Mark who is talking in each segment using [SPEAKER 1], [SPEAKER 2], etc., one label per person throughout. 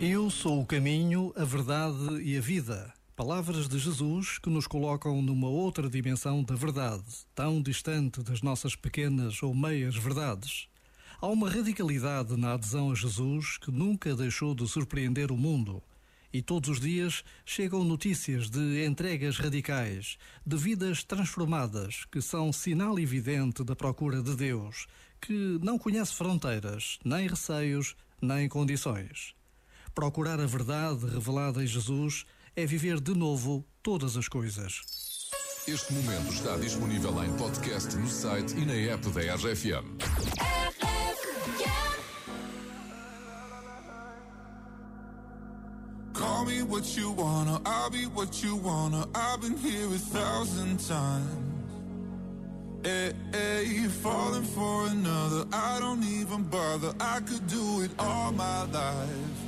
[SPEAKER 1] Eu sou o caminho, a verdade e a vida. Palavras de Jesus que nos colocam numa outra dimensão da verdade, tão distante das nossas pequenas ou meias verdades. Há uma radicalidade na adesão a Jesus que nunca deixou de surpreender o mundo. E todos os dias chegam notícias de entregas radicais, de vidas transformadas, que são sinal evidente da procura de Deus, que não conhece fronteiras, nem receios, nem condições. Procurar a verdade revelada em Jesus é viver de novo todas as coisas.
[SPEAKER 2] Este momento está disponível em podcast no site e na app da RFM.
[SPEAKER 3] Call me what you wanna, I'll be what you wanna. I've been here a thousand times. Hey, hey, falling for another, I don't even bother. I could do it all my life.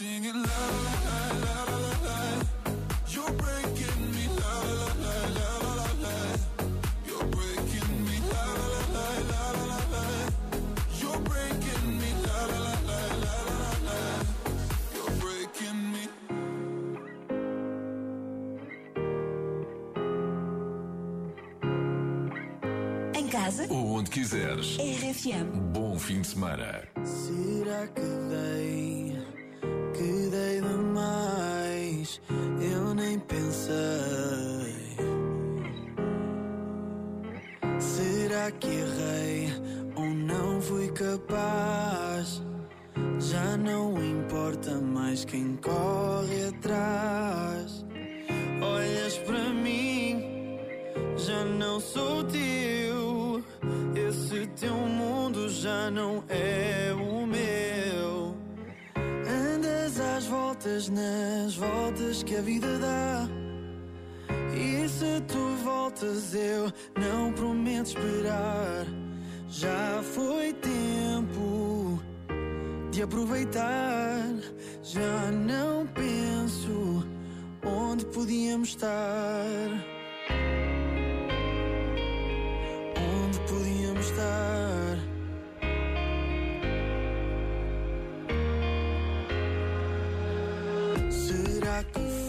[SPEAKER 3] singing la la la la la la la. You're breaking me la la la la la la la. You're breaking me la la la la la la la. You're breaking me la la la la la la la. You're breaking me.
[SPEAKER 4] Em casa
[SPEAKER 2] Ou onde quiseres.
[SPEAKER 4] RFM.
[SPEAKER 2] Bom fim de semana.
[SPEAKER 5] Será que dei, que dei demais? Eu nem pensei. Será que errei ou não fui capaz? Já não importa mais quem corre atrás. Olhas para mim, já não sou teu. Esse teu mundo já não é o voltas nas voltas que a vida dá. E se tu voltas, eu não prometo esperar. Já foi tempo de aproveitar. Já não penso onde podíamos estar. I could